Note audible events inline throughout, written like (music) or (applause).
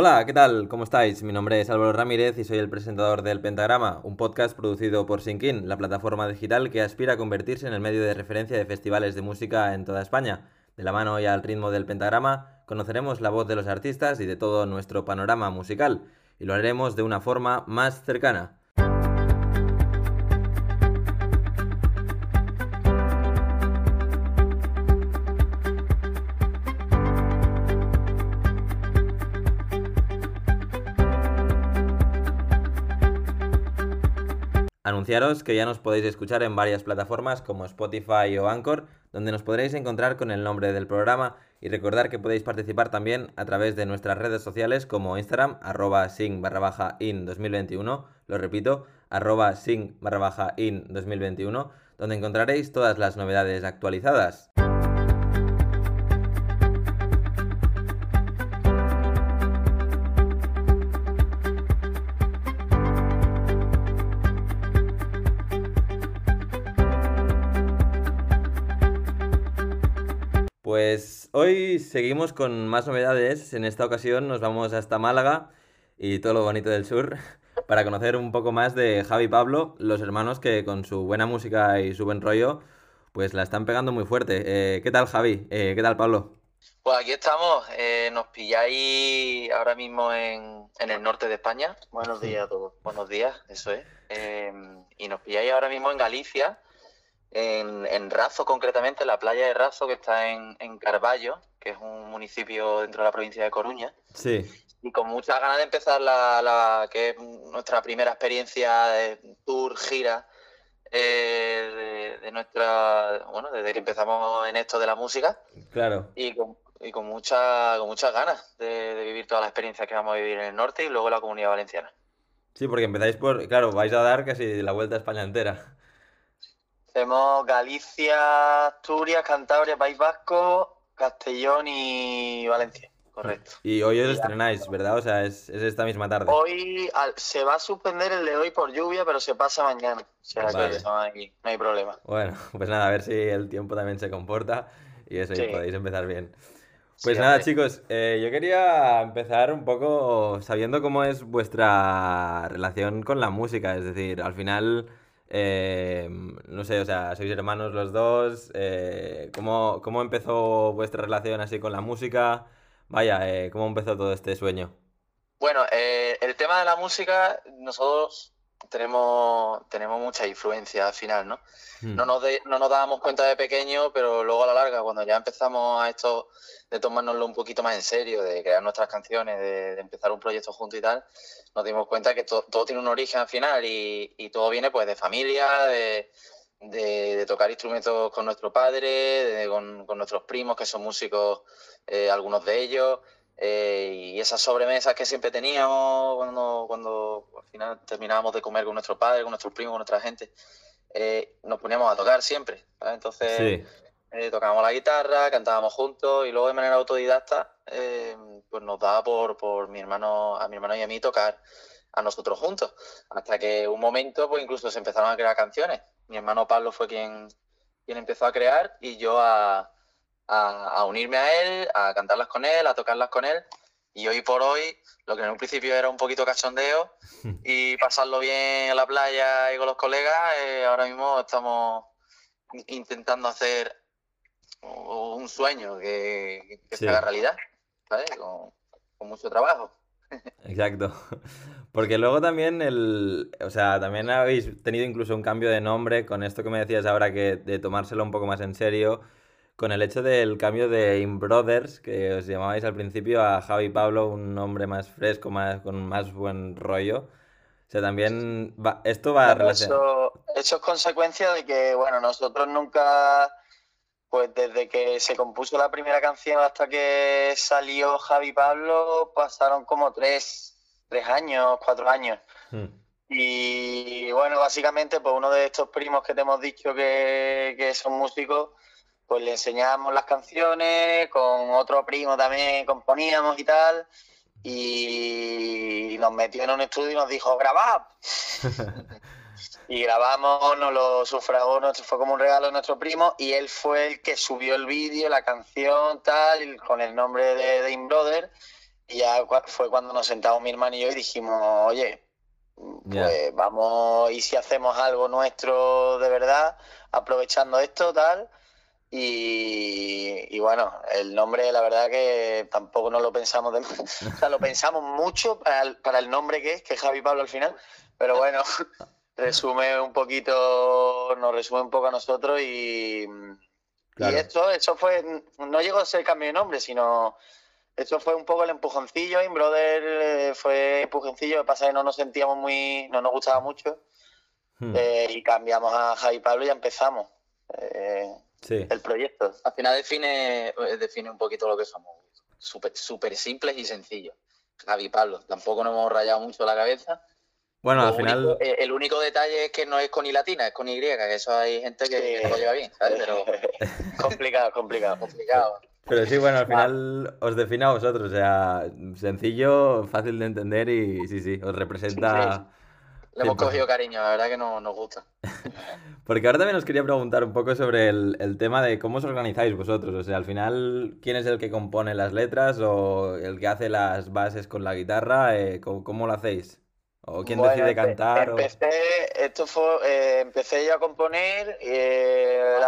Hola, ¿qué tal? ¿Cómo estáis? Mi nombre es Álvaro Ramírez y soy el presentador del Pentagrama, un podcast producido por Sinkin, la plataforma digital que aspira a convertirse en el medio de referencia de festivales de música en toda España. De la mano y al ritmo del Pentagrama, conoceremos la voz de los artistas y de todo nuestro panorama musical, y lo haremos de una forma más cercana. Que ya nos podéis escuchar en varias plataformas como Spotify o Anchor, donde nos podréis encontrar con el nombre del programa y recordar que podéis participar también a través de nuestras redes sociales como Instagram, arroba sing barra baja in 2021, lo repito, arroba sing barra baja in 2021, donde encontraréis todas las novedades actualizadas. Pues hoy seguimos con más novedades. En esta ocasión nos vamos hasta Málaga y todo lo bonito del sur (laughs) para conocer un poco más de Javi y Pablo, los hermanos que con su buena música y su buen rollo, pues la están pegando muy fuerte. Eh, ¿Qué tal Javi? Eh, ¿Qué tal Pablo? Pues aquí estamos, eh, nos pilláis ahora mismo en, en, el norte de España. Buenos días a todos. Buenos días, eso es. y nos pilláis ahora mismo en Galicia en, en, Razo concretamente, la playa de Razo que está en, en, Carballo, que es un municipio dentro de la provincia de Coruña. Sí. Y con muchas ganas de empezar la, la que es nuestra primera experiencia de tour, gira, eh, de, de, nuestra, bueno, desde que empezamos en esto de la música. Claro. Y con, y con, mucha, con muchas ganas de, de vivir todas las experiencias que vamos a vivir en el norte y luego en la comunidad valenciana. Sí, porque empezáis por, claro, vais a dar casi la vuelta a España entera. Tenemos Galicia, Asturias, Cantabria, País Vasco, Castellón y Valencia. Correcto. Y hoy os estrenáis, ¿verdad? O sea, es, es esta misma tarde. Hoy al, se va a suspender el de hoy por lluvia, pero se pasa mañana. O sea vale. que no hay, no hay problema. Bueno, (laughs) pues nada, a ver si el tiempo también se comporta y eso, sí. y podéis empezar bien. Pues sí, nada, chicos, eh, yo quería empezar un poco sabiendo cómo es vuestra relación con la música. Es decir, al final eh, no sé, o sea, sois hermanos los dos. Eh, ¿cómo, ¿cómo, empezó vuestra relación así con la música? Vaya, eh, ¿cómo empezó todo este sueño? Bueno, eh, el tema de la música, nosotros tenemos, tenemos mucha influencia al final, ¿no? Hmm. No, nos de, no nos dábamos cuenta de pequeño, pero luego a la larga, cuando ya empezamos a esto de tomárnoslo un poquito más en serio, de crear nuestras canciones, de, de empezar un proyecto juntos y tal, nos dimos cuenta que to, todo tiene un origen al final y, y, todo viene pues de familia, de, de, de tocar instrumentos con nuestro padre, con, con, nuestros primos que son músicos, eh, algunos de ellos, eh, y esas sobremesas que siempre teníamos cuando, cuando al final terminábamos de comer con nuestro padre, con nuestros primos, con nuestra gente, eh, nos poníamos a tocar siempre. ¿sabes? Entonces sí. eh, tocábamos la guitarra, cantábamos juntos y luego de manera autodidacta pues nos daba por, por mi hermano, a mi hermano y a mí tocar a nosotros juntos. Hasta que un momento pues incluso se empezaron a crear canciones. Mi hermano Pablo fue quien, quien empezó a crear y yo a a, a, unirme a él, a cantarlas con él, a tocarlas con él. Y hoy por hoy, lo que en un principio era un poquito cachondeo (laughs) y pasarlo bien en la playa y con los colegas, eh, ahora mismo estamos intentando hacer un sueño que, que sí. se haga realidad, ¿sabes? Con, con mucho trabajo. Exacto. Porque luego también el, o sea, también habéis tenido incluso un cambio de nombre con esto que me decías ahora que de tomárselo un poco más en serio con el hecho del cambio de In Brothers, que os llamabais al principio a Javi Pablo, un nombre más fresco, más, con más buen rollo. O sea, también va, esto va a relacionar. Eso, eso, es consecuencia de que, bueno, nosotros nunca, pues desde que se compuso la primera canción hasta que salió Javi Pablo, pasaron como tres, tres años, cuatro años. Hmm. Y bueno, básicamente, pues uno de estos primos que te hemos dicho que, que son músicos pues le enseñábamos las canciones, con otro primo también componíamos y tal, y nos metió en un estudio y nos dijo, grabad. (laughs) y grabamos, nos lo sufragó, nos fue como un regalo de nuestro primo, y él fue el que subió el vídeo, la canción, tal, con el nombre de, de In Brother, ya fue cuando nos sentamos mi hermano y yo y dijimos, oye, pues vamos, y si hacemos algo nuestro de verdad, aprovechando esto, tal. Y, bueno, el nombre, la verdad que tampoco nos lo pensamos, de, (laughs) o sea, lo pensamos mucho para el, nombre que es, que es Javi Pablo al final, pero bueno, (laughs) resume un poquito, nos resume un poco a nosotros y, y esto, eso fue, no llegó a ser cambio de nombre, sino eso fue un poco el empujoncillo. In Brother eh, fue empujoncillo. Lo que pasa es que no nos sentíamos muy. No nos gustaba mucho. Hmm. Eh, y cambiamos a Javi Pablo y ya empezamos eh, el proyecto. Al final define, define un poquito lo que somos. Súper super simples y sencillos. Javi Pablo. Tampoco nos hemos rayado mucho la cabeza. Bueno, al final. el único detalle es que no es con I latina, es con Y, que eso hay gente que, no lo lleva bien, ¿sabes? Pero. (laughs) complicado, complicado. complicado. Pero sí, bueno, al final os define a vosotros, o sea, sencillo, fácil de entender y sí, sí, os representa... Le hemos cogido cariño, la verdad que no, nos gusta. (laughs) Porque ahora también os quería preguntar un poco sobre el, tema de cómo os organizáis vosotros. O sea, al final, ¿quién es el que compone las letras o el que hace las bases con la guitarra? Eh, ¿cómo, lo hacéis? ¿O quién decide cantar? Empecé, esto fue, eh, empecé yo a componer eh,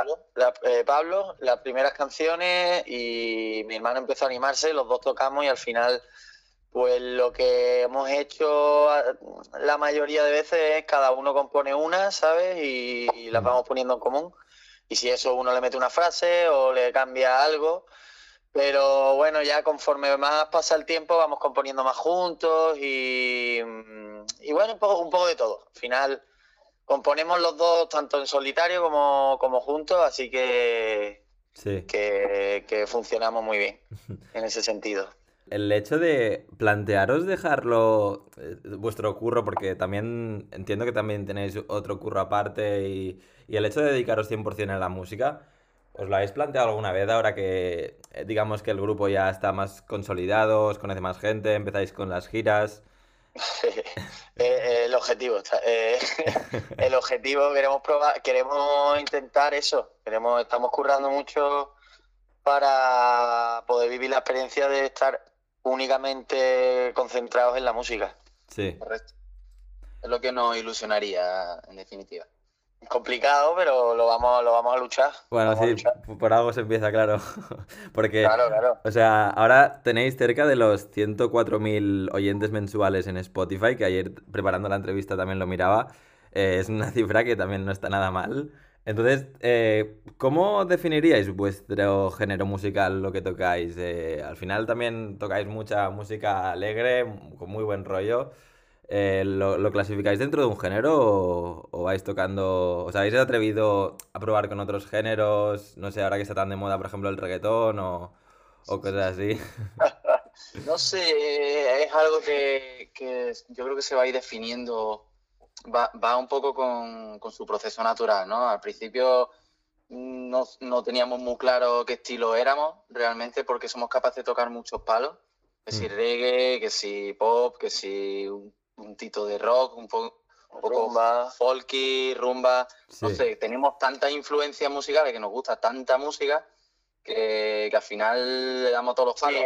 eh, Pablo, las primeras canciones y mi hermano empezó a animarse, los dos tocamos y al final pues lo que hemos hecho la mayoría de veces es cada uno compone una, ¿sabes? Y, y las vamos poniendo en común. Y si eso uno le mete una frase o le cambia algo, pero bueno, ya conforme más pasa el tiempo vamos componiendo más juntos y, mm, y bueno, un poco, un poco de todo. Al final componemos los dos tanto en solitario como, como juntos, así que, que, que funcionamos muy bien (laughs) en ese sentido. El hecho de plantearos dejarlo eh, vuestro curro, porque también entiendo que también tenéis otro curro aparte y, y el hecho de dedicaros 100% a la música, ¿Os lo habéis planteado alguna vez ahora que eh, digamos que el grupo ya está más consolidado, os conoce más gente, empezáis con las giras? (laughs) Eh, el objetivo, (laughs) el objetivo queremos probar, queremos intentar eso, queremos, estamos currando mucho para poder vivir la experiencia de estar únicamente concentrados en la música. Sí. Correcto. Es lo que nos ilusionaría, en definitiva complicado, pero lo vamos, lo vamos a luchar. Bueno, sí, por algo se empieza, claro. (laughs) Porque, o sea, ahora tenéis cerca de los 104.000 oyentes mensuales en Spotify, que ayer preparando la entrevista también lo miraba. Eh, es una (laughs) cifra que también no está nada mal. Entonces, eh, ¿cómo definiríais vuestro género musical, lo que tocáis? Eh, al final también tocáis mucha música alegre, con muy buen rollo. Eh, ¿lo, clasificáis dentro de un género o, vais tocando, os habéis atrevido a probar con otros géneros? No sé, ahora que está tan de moda, por ejemplo, el reggaetón o, cosas así. (laughs) no sé, es algo que, yo creo que se va a ir definiendo, va, un poco con, su proceso natural, ¿no? Al principio no, no, teníamos muy claro qué estilo éramos realmente porque somos capaces de tocar muchos palos. Que si mm. reggae, que si pop, que si un tito de rock, un, poco rumba. folky, rumba. No sé, tenemos tantas influencias musicales que nos gusta tanta música que, al final le damos todos los palos.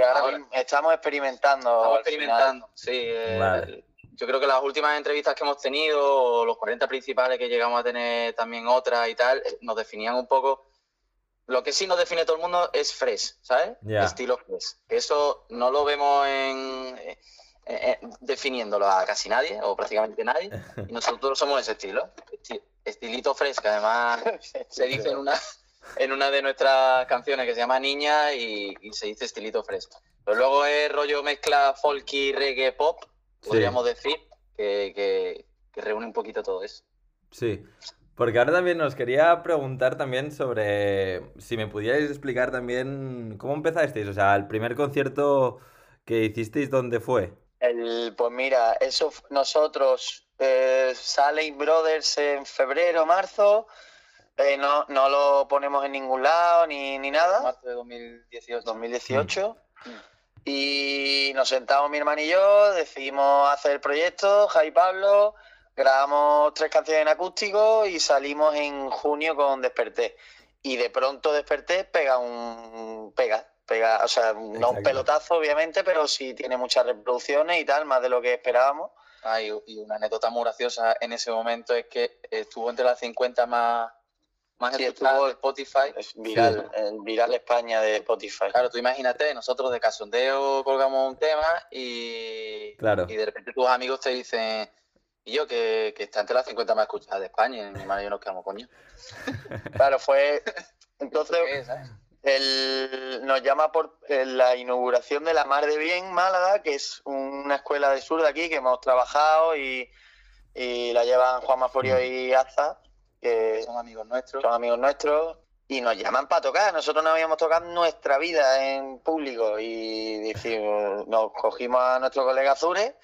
estamos experimentando. Estamos experimentando, sí. Eh, yo creo que las últimas entrevistas que hemos tenido, los 40 principales que llegamos a tener también otras y tal, nos definían un poco. Lo que sí nos define todo el mundo es fresh, ¿sabes? Estilo fresh. Eso no lo vemos en, eh, eh, definiéndolo a casi nadie, o prácticamente nadie, y nosotros somos ese estilo, estilito fresca, además (laughs) se dice en una, en una de nuestras canciones que se llama Niña y, se dice estilito fresco. Pero luego es rollo mezcla folky, reggae, pop, podríamos decir, que, que, reúne un poquito todo eso. Sí, porque ahora también nos quería preguntar también sobre si me pudierais explicar también cómo empezasteis, o sea, el primer concierto que hicisteis, ¿dónde fue? pues mira, eso nosotros eh, sale Brothers en febrero, marzo. Eh, no, no lo ponemos en ningún lado ni, ni nada. Marzo de 2018. 2018. Mm. Y nos sentamos mi hermano y yo, decidimos hacer el proyecto, Jai Pablo, grabamos tres canciones en acústico y salimos en junio con Desperté. Y de pronto Desperté pega un pega, pega, o sea, no un pelotazo obviamente, pero sí tiene muchas reproducciones y tal, más de lo que esperábamos. Ah, y, una anécdota muy graciosa en ese momento es que estuvo entre las 50 más, más sí, de Spotify. Es viral, viral España de Spotify. Claro, tú imagínate, nosotros de casondeo colgamos un tema y, claro. y de repente tus amigos te dicen, y yo que, que está entre las 50 más escuchadas de España, y mi hermano y yo nos quedamos coño. (laughs) claro, fue... (laughs) Entonces... Él nos llama por eh, la inauguración de la Mar de Bien Málaga, que es una escuela de sur de aquí que hemos trabajado y, la llevan Juan Maforio y Aza, que son amigos nuestros. Son amigos nuestros y nos llaman para tocar. Nosotros no habíamos tocado nuestra vida en público y decimos, nos cogimos a nuestro colega Azure,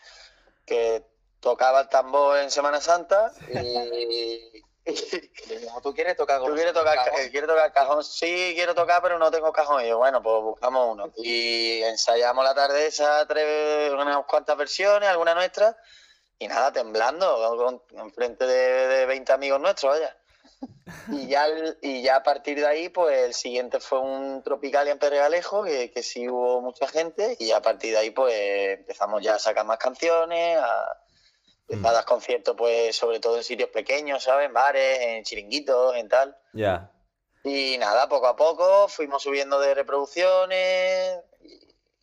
que tocaba el tambor en Semana Santa y, ¿tú quieres tocar ¿Tú quieres tocar, cajón? ¿quieres tocar cajón? Sí, quiero tocar, pero no tengo cajón. Y yo, bueno, pues buscamos uno. Y ensayamos la tarde esa, tres, unas cuantas versiones, alguna nuestra. Y nada, temblando, enfrente de, de 20 amigos nuestros, vaya. (laughs) Y ya, y ya a partir de ahí, pues el siguiente fue un tropical en Pedregalejo, que, que sí hubo mucha gente. Y a partir de ahí, pues empezamos ya a sacar más canciones, a Mm. dar conciertos, pues, sobre todo en sitios pequeños, ¿sabes? En bares, en chiringuitos, en tal. Ya. Y nada, poco a poco fuimos subiendo de reproducciones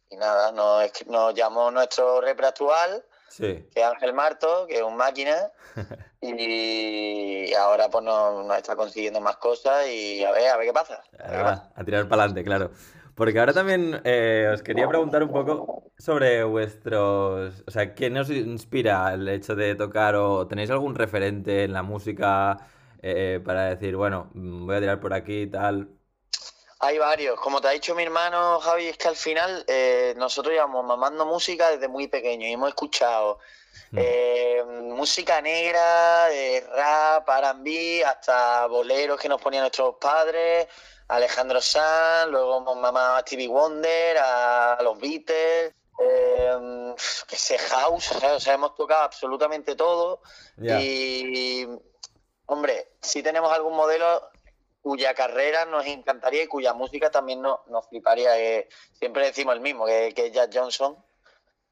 y, nada, nos, nos, llamó nuestro repre actual, que Ángel Marto, que es un máquina, (laughs) y ahora pues nos, está consiguiendo más cosas y a ver, a ver qué pasa. A, a tirar para adelante, claro. Porque ahora también eh, os quería preguntar un poco sobre vuestros... O sea, ¿qué nos inspira el hecho de tocar o tenéis algún referente en la música eh, para decir, bueno, mm, voy a tirar por aquí y tal? Hay varios. Como te ha dicho mi hermano Javi, es que al final eh, nosotros llevamos mamando música desde muy pequeño y hemos escuchado mm. música negra, de rap, R&B, hasta boleros que nos ponían nuestros padres Alejandro Sanz, luego hemos mamado a Stevie Wonder, a los Beatles, eh, que sé, House, o sea, hemos tocado absolutamente todo. Y, hombre, si tenemos algún modelo cuya carrera nos encantaría y cuya música también nos, fliparía. siempre decimos el mismo, que, es Jack Johnson,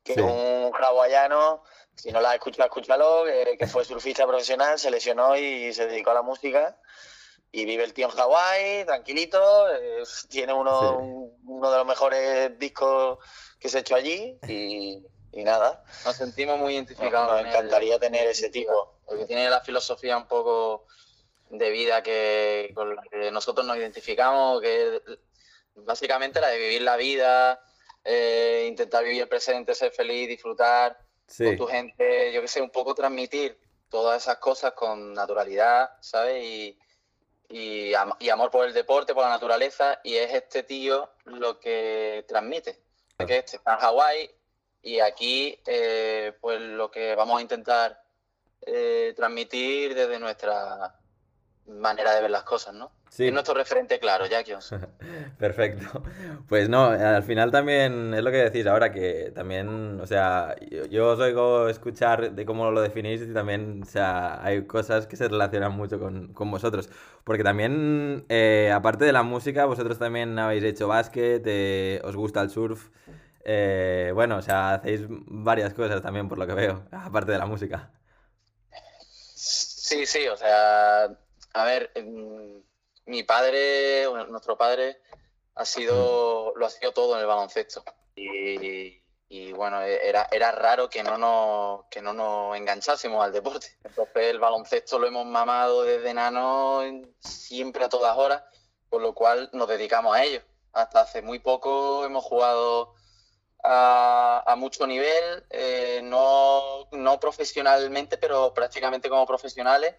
que es un hawaiano. Si no la has escuchado, escúchalo, que, que fue surfista profesional, se lesionó y se dedicó a la música y vive el tío en Hawái, tranquilito, tiene uno, uno de los mejores discos que se ha hecho allí y, nada. Nos sentimos muy identificados. Nos, encantaría tener ese tipo. Porque tiene la filosofía un poco de vida que con la que nosotros nos identificamos, que es básicamente la de vivir la vida, eh, intentar vivir el presente, ser feliz, disfrutar con tu gente, yo que sé, un poco transmitir todas esas cosas con naturalidad, ¿sabes? Y, y, amor por el deporte, por la naturaleza, y es este tío lo que transmite. Que este está en Hawái y aquí eh, pues lo que vamos a intentar eh, transmitir desde nuestra manera de ver las cosas, ¿no? Es nuestro referente claro, Jack (laughs) Perfecto. Pues no, al final también es lo que decís ahora, que también, o sea, yo, os oigo escuchar de cómo lo definís y también, o sea, hay cosas que se relacionan mucho con, vosotros. Porque también, eh, aparte de la música, vosotros también habéis hecho básquet, eh, os gusta el surf. Eh, bueno, o sea, hacéis varias cosas también por lo que veo, aparte de la música. Sí, sí, o sea, a ver, mi padre, nuestro padre, ha sido, lo ha sido todo en el baloncesto. Y, bueno, era, era raro que no, nos, que no nos enganchásemos al deporte. Entonces el baloncesto lo hemos mamado desde enano siempre a todas horas, por lo cual nos dedicamos a ello. Hasta hace muy poco hemos jugado a, mucho nivel, eh, no, no profesionalmente, pero prácticamente como profesionales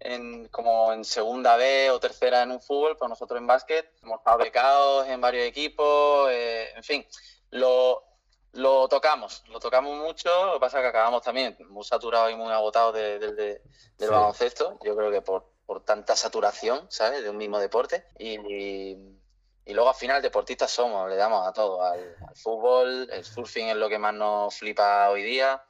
en, como en segunda B o tercera en un fútbol, pero nosotros en básquet hemos estado becados en varios equipos, eh, en fin, lo, lo tocamos, lo tocamos mucho, lo que pasa es que acabamos también muy saturados y muy agotados del baloncesto, yo creo que por, por tanta saturación, ¿sabes?, de un mismo deporte, y, y, luego al final deportistas somos, le damos a todo, al, al fútbol, el surfing es lo que más nos flipa hoy día,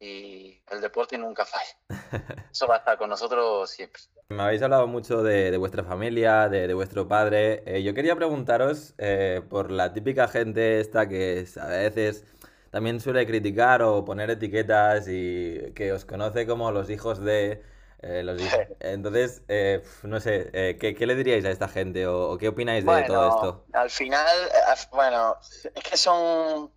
y el deporte nunca falla. (laughs) Eso va a estar con nosotros siempre. Me habéis hablado mucho de, vuestra familia, de, vuestro padre. Eh, yo quería preguntaros eh, por la típica gente esta que a veces también suele criticar o poner etiquetas y que os conoce como los hijos de... Eh, los (laughs) Entonces, no sé, ¿qué, le diríais a esta gente o, qué opináis de todo esto? Al final, bueno, es que son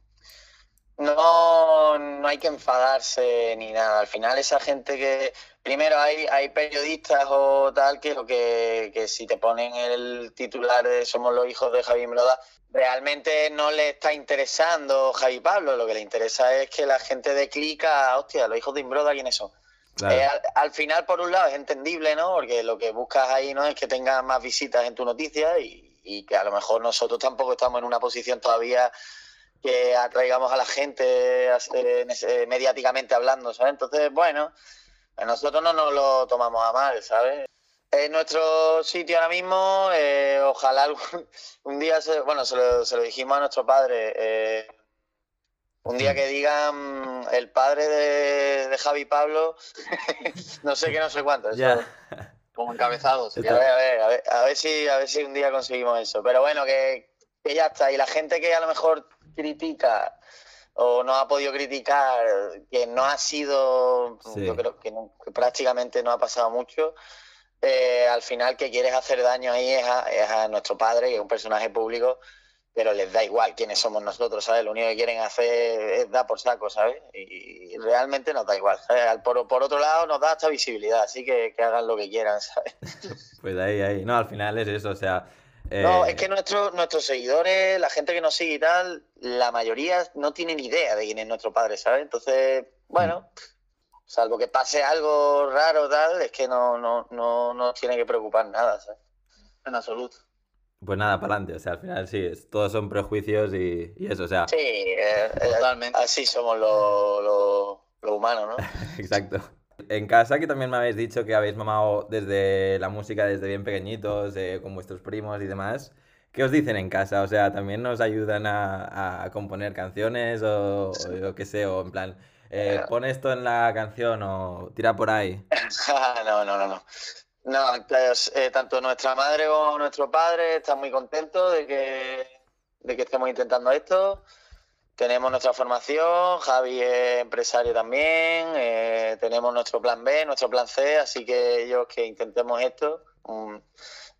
no, no hay que enfadarse ni nada. Al final esa gente que... Primero hay, hay periodistas o tal que lo que, que si te ponen el titular de Somos los hijos de Javi Mloda, realmente no le está interesando Javi Pablo. Lo que le interesa es que la gente de clica, hostia, los hijos de Imbroda, ¿quiénes son? Eh, al, final, por un lado, es entendible, ¿no? Porque lo que buscas ahí no es que tengas más visitas en tu noticia y, y que a lo mejor nosotros tampoco estamos en una posición todavía que atraigamos a la gente mediáticamente hablando, ¿sabes? Entonces, bueno, nosotros no nos lo tomamos a mal, ¿sabes? En nuestro sitio ahora mismo, eh, ojalá algún, (laughs) un día, se, bueno, se lo, dijimos a nuestro padre, eh, un día que digan el padre de, Javi Pablo, (laughs) no sé qué, no sé cuánto, como encabezados. (laughs) A ver, a ver, a ver, a ver, si, a ver si un día conseguimos eso. Pero bueno, que, que ya está. Y la gente que a lo mejor critica o no ha podido criticar, que no ha sido, yo creo que, prácticamente no ha pasado mucho, eh, al final que quieres hacer daño ahí es a, nuestro padre, que es un personaje público, pero les da igual quiénes somos nosotros, ¿sabes? Lo único que quieren hacer es dar por saco, ¿sabes? Y, realmente nos da igual, Por, por, otro lado, nos da hasta visibilidad, así que, que hagan lo que quieran, ¿sabes? (laughs) Pues ahí, ahí. No, al final es eso, o sea no, es eh, que nuestro, nuestros seguidores, la gente que nos sigue y tal, la mayoría no tienen idea de quién es nuestro padre, ¿sabes? Entonces, bueno, mm. salvo que pase algo raro tal, es que no, no, no, no tiene que preocupar nada, ¿sabes? En absoluto. Pues nada, para adelante, o sea, al final sí, todos son prejuicios y, eso, o sea. Sí, eh, eh, totalmente. Así somos los lo, lo humanos, ¿no? (laughs) Exacto. En casa, que también me habéis dicho que habéis mamado desde la música desde bien pequeñitos, eh, con vuestros primos y demás. ¿Qué os dicen en casa? O sea, ¿también nos ayudan a, componer canciones o, yo qué sé, o en plan, eh, pon esto en la canción o tira por ahí? (laughs) no, no, no, no. No, pues, eh, tanto nuestra madre como nuestro padre están muy contentos de que, de que estemos intentando esto. Tenemos nuestra formación, Javi es empresario también, eh, tenemos nuestro plan B, nuestro plan C, así que ellos que intentemos esto um,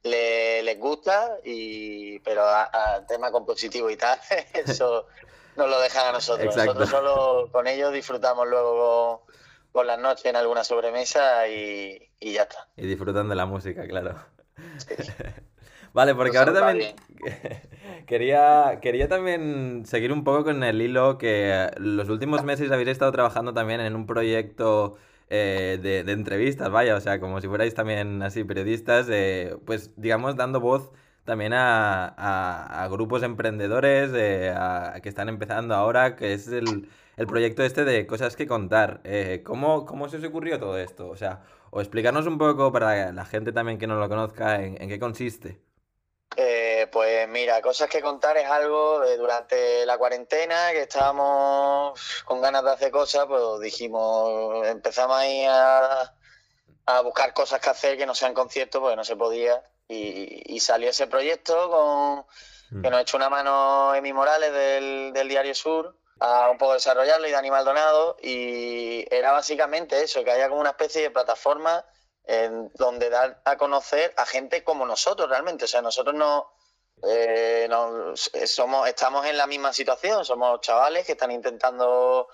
les gusta, y pero al tema compositivo y tal, (laughs) eso nos lo dejan a nosotros. Nosotros solo con ellos disfrutamos luego por las noches en alguna sobremesa y, ya está. Y disfrutan de la música, claro. (laughs) vale, porque ahora también... (laughs) Quería, quería también seguir un poco con el hilo que los últimos meses habéis estado trabajando también en un proyecto eh, de, entrevistas, vaya, o sea, como si fuerais también así periodistas, eh, pues digamos dando voz también a, grupos emprendedores eh, que están empezando ahora, que es el, proyecto este de cosas que contar. ¿cómo, ¿Cómo se os ocurrió todo esto? O sea, o explicarnos un poco para la gente también que no lo conozca en qué consiste. Eh, pues mira, cosas que contar es algo de durante la cuarentena, que estábamos con ganas de hacer cosas, pues dijimos, empezamos ahí a, buscar cosas que hacer que no sean conciertos, porque no se podía. Y, salió ese proyecto con mm. que nos echó una mano Emi Morales del, del Diario Sur a un poco desarrollarlo y Dani Maldonado. Y era básicamente eso, que haya como una especie de plataforma en donde dar a conocer a gente como nosotros realmente. O sea, nosotros no, eh, somos, estamos en la misma situación, somos chavales que están intentando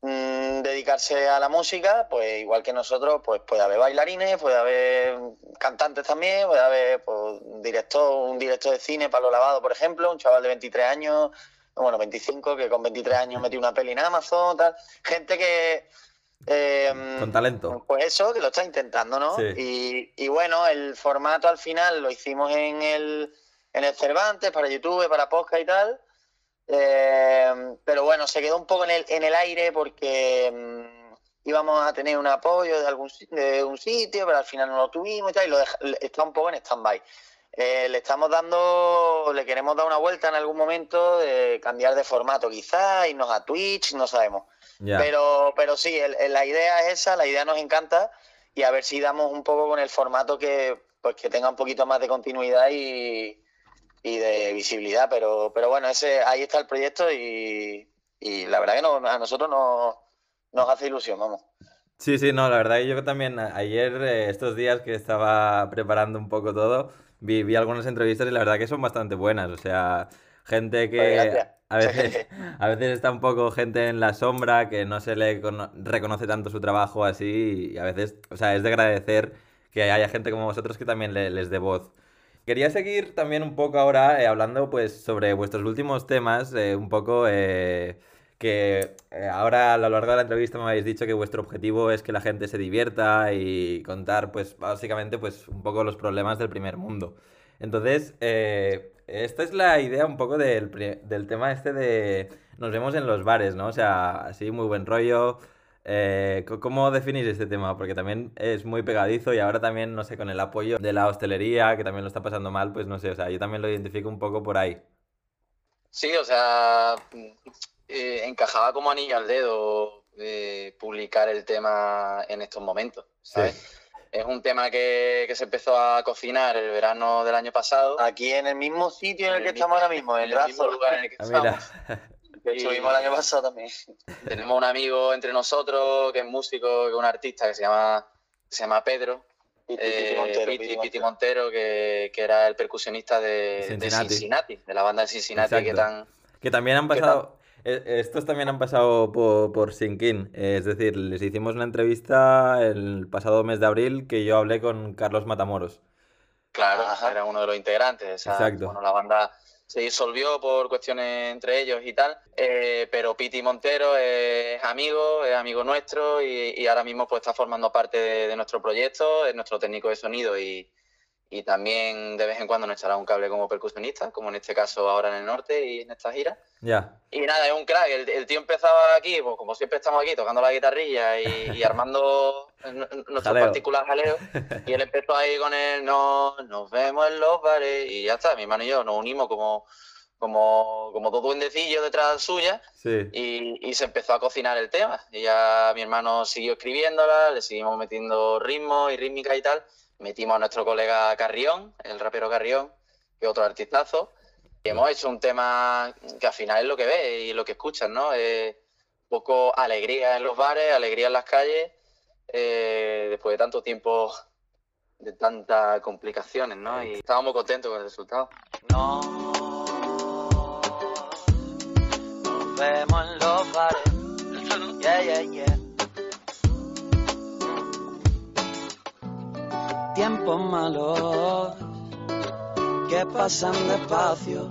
mm, dedicarse a la música, pues igual que nosotros, pues puede haber bailarines, puede haber cantantes también, puede haber pues, director, un director de cine, Pablo Lavado, por ejemplo, un chaval de 23 años, bueno, 25, que con 23 años metió una peli en Amazon, tal. Gente que Em, Con talento. Pues eso, que lo está intentando, ¿no? Y, bueno, el formato al final lo hicimos en el, en el Cervantes, para YouTube, para podcast y tal. Em, pero bueno, se quedó un poco en el, en el aire porque em, íbamos a tener un apoyo de algún de un sitio, pero al final no lo tuvimos y tal, y lo está un poco en stand-by. Eh, le estamos dando, le queremos dar una vuelta en algún momento, de cambiar de formato quizás, irnos a Twitch, no sabemos. Pero, pero sí, la idea es esa, la idea nos encanta y a ver si damos un poco con el formato que, pues, que tenga un poquito más de continuidad y, de visibilidad. Pero, pero bueno, ese ahí está el proyecto y, la verdad que a nosotros nos hace ilusión, vamos. Sí, sí, no, la verdad que yo también ayer, eh, estos días que estaba preparando un poco todo, vi, vi algunas entrevistas y la verdad que son bastante buenas. O sea, gente que a veces, (laughs) a veces está un poco gente en la sombra que no se le reconoce tanto su trabajo así y a veces, o sea, es de agradecer que haya gente como vosotros que también les dé voz. Quería seguir también un poco ahora eh, hablando pues sobre vuestros últimos temas, eh, un poco eh, que ahora a lo largo de la entrevista me habéis dicho que vuestro objetivo es que la gente se divierta y contar pues básicamente pues un poco los problemas del primer mundo. Entonces, esta es la idea un poco del, del, tema este de nos vemos en los bares, ¿no? O sea, así muy buen rollo. Eh, ¿Cómo definís este tema? Porque también es muy pegadizo y ahora también, no sé, con el apoyo de la hostelería, que también lo está pasando mal, pues no sé, o sea, yo también lo identifico un poco por ahí. Sí, o sea, eh, encajaba como anillo al dedo eh, publicar el tema en estos momentos, ¿sabes? Es un tema que, se empezó a cocinar el verano del año pasado. Aquí en el mismo sitio en el, que estamos ahora mismo, en el, mismo lugar en el que ah, estamos. (laughs) Que estuvimos el año pasado también. (laughs) Tenemos un amigo entre nosotros que es músico, que es un artista que se llama, se llama Pedro. Piti, eh, Montero, que, era el percusionista de Cincinnati, de, la banda de Cincinnati que tan... Que también han pasado... Eh, estos también han pasado por, por Sinkin. Es decir, les hicimos una entrevista el pasado mes de abril que yo hablé con Carlos Matamoros. Claro, era uno de los integrantes. Exacto. Bueno, la banda se disolvió por cuestiones entre ellos y tal, eh, pero Piti Montero es amigo, es amigo nuestro y, ahora mismo pues está formando parte de, nuestro proyecto, es nuestro técnico de sonido y, y también de vez en cuando nos echará un cable como percusionista, como en este caso ahora en el norte y en esta gira. Ya. Y nada, es un crack. El, tío empezaba aquí, pues como siempre estamos aquí, tocando la guitarrilla y, (laughs) armando nuestro particular jaleo. Y él empezó ahí con el no, nos vemos en los bares y ya está, mi hermano y yo nos unimos como como, como dos duendecillos detrás suya sí. y, y, se empezó a cocinar el tema. Y ya mi hermano siguió escribiéndola, le seguimos metiendo ritmo y rítmica y tal metimos a nuestro colega Carrión, el rapero Carrión, que es otro artistazo, y hemos hecho un tema que al final es lo que ves y lo que escuchas, ¿no? un poco alegría en los bares, alegría en las calles, eh, después de tanto tiempo, de tantas complicaciones, ¿no? Y estábamos muy contentos con el resultado. No, nos vemos en los bares. (laughs) Yeah, yeah, yeah. Tiempos malos que pasan despacio,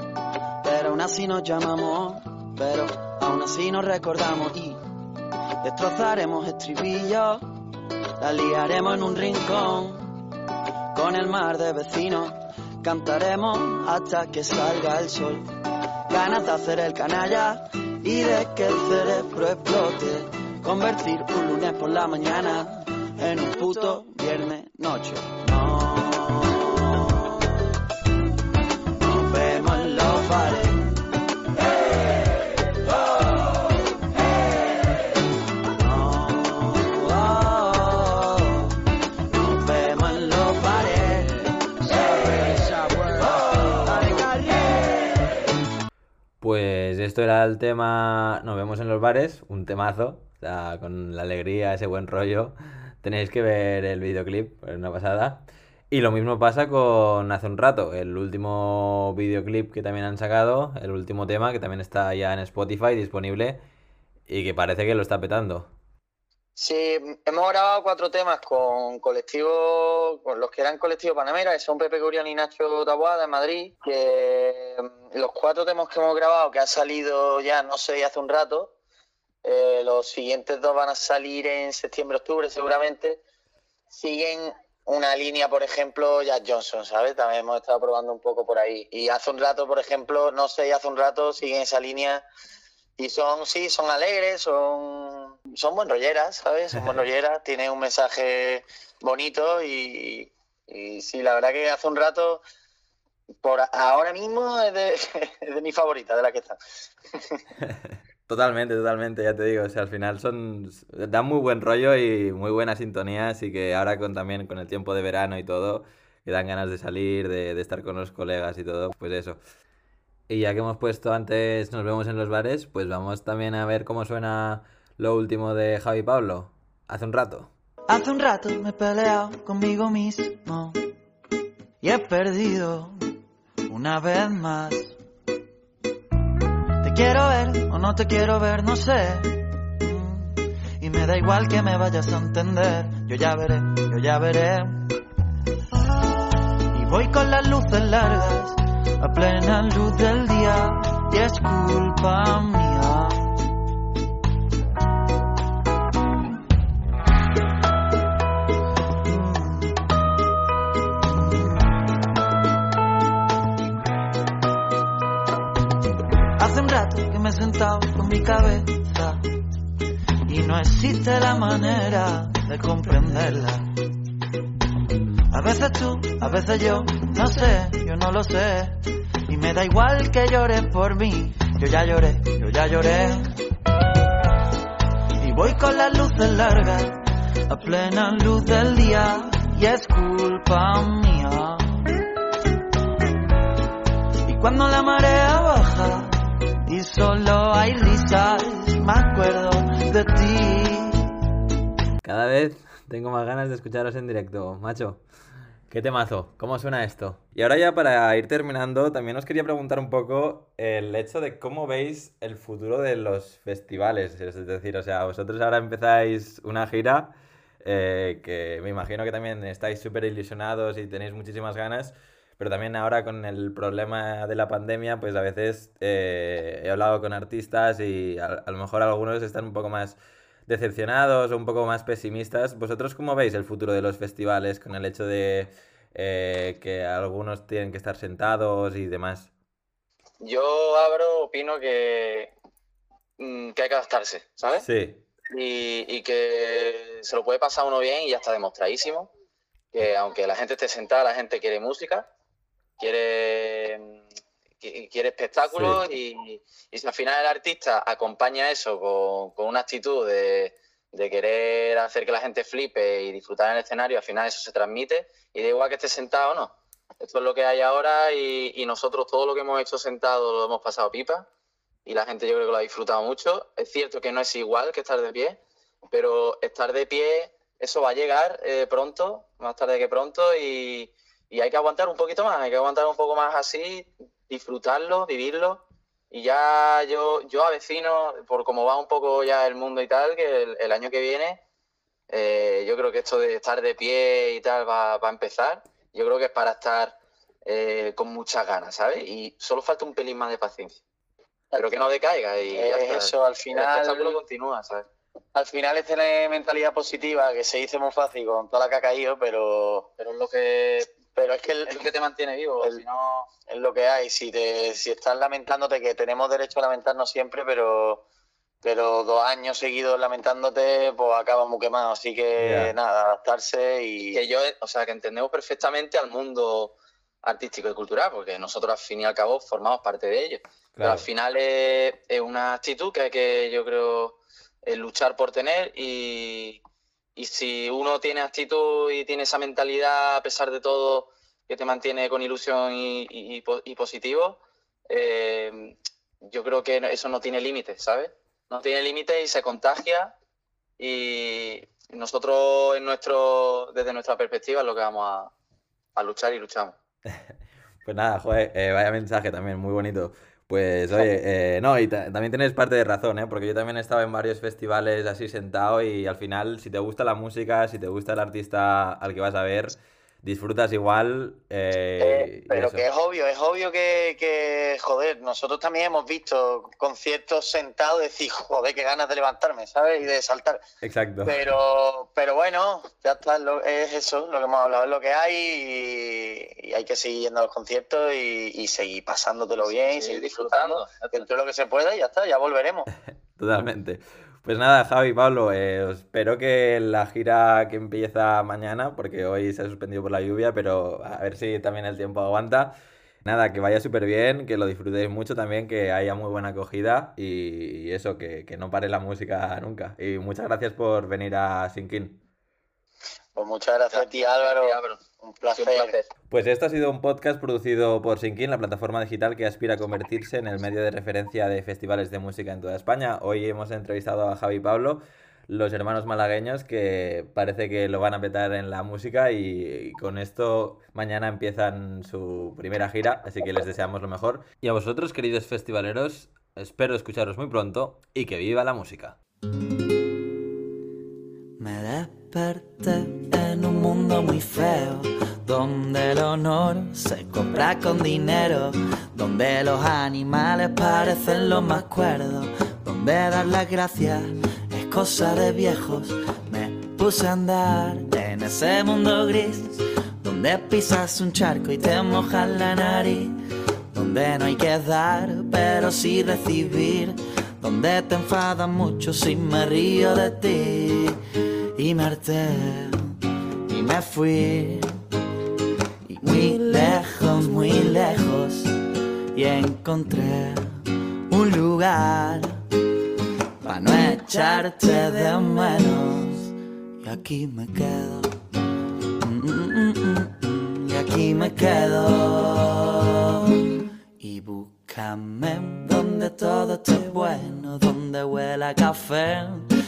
pero aún así nos llamamos, pero aún así nos recordamos y destrozaremos estribillos, la liaremos en un rincón con el mar de vecinos, cantaremos hasta que salga el sol, ganas de hacer el canalla y de que el cerebro explote, convertir un lunes por la mañana en un puto viernes noche. No. Nos vemos en los. Pues esto era el tema, nos vemos en los bares, un temazo, con la alegría, ese buen rollo Tenéis que ver el videoclip, es una pasada. Y lo mismo pasa con hace un rato, el último videoclip que también han sacado, el último tema que también está ya en Spotify disponible y que parece que lo está petando. Sí, hemos grabado cuatro temas con colectivos, con los que eran colectivos Panamera, que son Pepe Curión y Nacho Tabuada en Madrid, que mm, los cuatro temas que hemos grabado, que ha salido ya, no sé, hace un rato, eh, los siguientes dos van a salir en septiembre-octubre seguramente. Siguen una línea, por ejemplo, Jack Johnson, ¿sabes? También hemos estado probando un poco por ahí. Y hace un rato, por ejemplo, no sé, hace un rato siguen esa línea y son, sí, son alegres, son, son buen rolleras, ¿sabes? Son buen (laughs) rolleras, tienen un mensaje bonito y, y sí, la verdad que hace un rato, por ahora mismo es de, (laughs) es de mi favorita, de la que está. (laughs) Totalmente, totalmente, ya te digo, o sea, al final son, dan muy buen rollo y muy buena sintonía, así que ahora con también con el tiempo de verano y todo, que dan ganas de salir, de, de estar con los colegas y todo, pues eso. Y ya que hemos puesto antes nos vemos en los bares, pues vamos también a ver cómo suena lo último de Javi Pablo, hace un rato. Hace un rato me he peleado conmigo mismo y he perdido una vez más. Quiero ver o no te quiero ver, no sé. Y me da igual que me vayas a entender. Yo ya veré, yo ya veré. Y voy con las luces largas a plena luz del día y es culpa mía. Mi cabeza y no existe la manera de comprenderla. A veces tú, a veces yo, no sé, yo no lo sé. Y me da igual que llores por mí, yo ya lloré, yo ya lloré. Y voy con las luces largas, a plena luz del día, y es culpa mía. Y cuando la marea baja, solo hay risas, me acuerdo de ti. Cada vez tengo más ganas de escucharos en directo, macho. ¿Qué temazo? ¿Cómo suena esto? Y ahora ya para ir terminando, también os quería preguntar un poco el hecho de cómo veis el futuro de los festivales. Es decir, o sea, vosotros ahora empezáis una gira eh, que me imagino que también estáis súper ilusionados y tenéis muchísimas ganas, pero también ahora con el problema de la pandemia, pues a veces eh, he hablado con artistas y a, a lo mejor algunos están un poco más decepcionados o un poco más pesimistas. ¿Vosotros cómo veis el futuro de los festivales con el hecho de eh, que algunos tienen que estar sentados y demás? Yo abro, opino que, mm, que hay que adaptarse, ¿sabes? Sí. Y, y que se lo puede pasar uno bien y ya está demostradísimo. Que aunque la gente esté sentada, la gente quiere música, quiere, qui- quiere espectáculos y, y si al final el artista acompaña eso con, con una actitud de, de querer hacer que la gente flipe y disfrutar en el escenario, al final eso se transmite y da igual que esté sentado o no. Esto es lo que hay ahora y, y nosotros todo lo que hemos hecho sentado lo hemos pasado pipa y la gente yo creo que lo ha disfrutado mucho. Es cierto que no es igual que estar de pie, pero estar de pie, eso va a llegar eh, pronto, más tarde que pronto, y, y hay que aguantar un poquito más, hay que aguantar un poco más así, disfrutarlo, vivirlo. Y ya yo, yo avecino, por cómo va un poco ya el mundo y tal, que el, el año que viene, eh, yo creo que esto de estar de pie y tal va, va a empezar. Yo creo que es para estar eh, con muchas ganas, ¿sabes? Y solo falta un pelín más de paciencia. Pero que no decaiga y Es eso, al final, espectáculo continúa, ¿sabes? al final es tener mentalidad positiva, que se dice muy fácil con toda la que ha caído, pero, Pero es lo que, pero es que el- es lo que te mantiene vivo. el- Si no, es lo que hay. Si te, si estás lamentándote, que tenemos derecho a lamentarnos siempre, pero, pero dos años seguidos lamentándote, pues acaba muy quemado. Así que Ya. nada, adaptarse y que yo, o sea, que entendemos perfectamente al mundo artístico y cultural, porque nosotros al fin y al cabo formamos parte de ello. Pero al final es, es una actitud que hay que, yo creo, eh, luchar por tener y, y si uno tiene actitud y tiene esa mentalidad a pesar de todo que te mantiene con ilusión y, y- y po- y positivo, eh, yo creo que eso no tiene límites, ¿sabes? No tiene límites y se contagia y nosotros en nuestro, desde nuestra perspectiva es lo que vamos a, a luchar y luchamos. (laughs) Pues nada, joder, eh, vaya mensaje también, muy bonito. Pues oye, eh, no, y ta- también tienes parte de razón, ¿eh? Porque yo también he estado en varios festivales así sentado y al final, si te gusta la música, si te gusta el artista al que vas a ver, disfrutas igual. eh, Eh, pero eso. que es obvio, es obvio que, que, joder, nosotros también hemos visto conciertos sentados y decir, joder, qué ganas de levantarme, ¿sabes? Y de saltar. Exacto. Pero, pero bueno, ya está, lo- es eso, lo que hemos hablado, es lo que hay y, y hay que seguir yendo a los conciertos y, y seguir pasándotelo bien y seguir disfrutando. disfrutando dentro de lo que se pueda y ya está, ya volveremos. (laughs) Totalmente. Pues nada, Javi, Pablo, eh, espero que la gira que empieza mañana, porque hoy se ha suspendido por la lluvia, pero a ver si también el tiempo aguanta. Nada, que vaya súper bien, que lo disfrutéis mucho también, que haya muy buena acogida y, eso, que, no pare la música nunca. Y muchas gracias por venir a Sinkin. Pues muchas gracias a ti, Álvaro. Un placer. Pues esto ha sido un podcast producido por Sinkin, la plataforma digital que aspira a convertirse en el medio de referencia de festivales de música en toda España. Hoy hemos entrevistado a Javi Pablo los hermanos malagueños que parece que lo van a petar en la música y, con esto mañana empiezan su primera gira, así que les deseamos lo mejor. Y a vosotros, queridos festivaleros, espero escucharos muy pronto y que viva la música. Me desperté en un mundo muy feo, donde el honor se compra con dinero, donde los animales parecen los más cuerdos, donde dar las gracias cosa de viejos, me puse a andar en ese mundo gris, donde pisas un charco y te mojas la nariz, donde no hay que dar, pero sí recibir, donde te enfadas mucho si me río de ti, y harté, y me fui, y muy lejos, muy lejos, y encontré un lugar para no echarte de menos. Y aquí me quedo. Mm, mm, mm, y aquí me quedo. Y búscame donde todo esté bueno, donde huela café.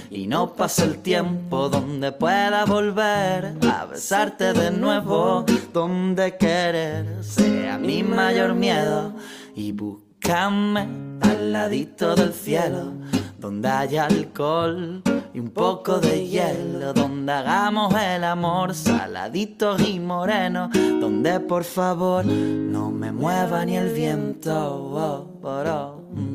Y no pase el tiempo donde pueda volver a besarte de nuevo, donde querer sea mi mayor miedo. Y búscame al ladito del cielo donde haya alcohol y un poco de hielo, donde hagamos el amor saladito y moreno, donde por favor no me mueva ni el viento. Oh, oh, oh.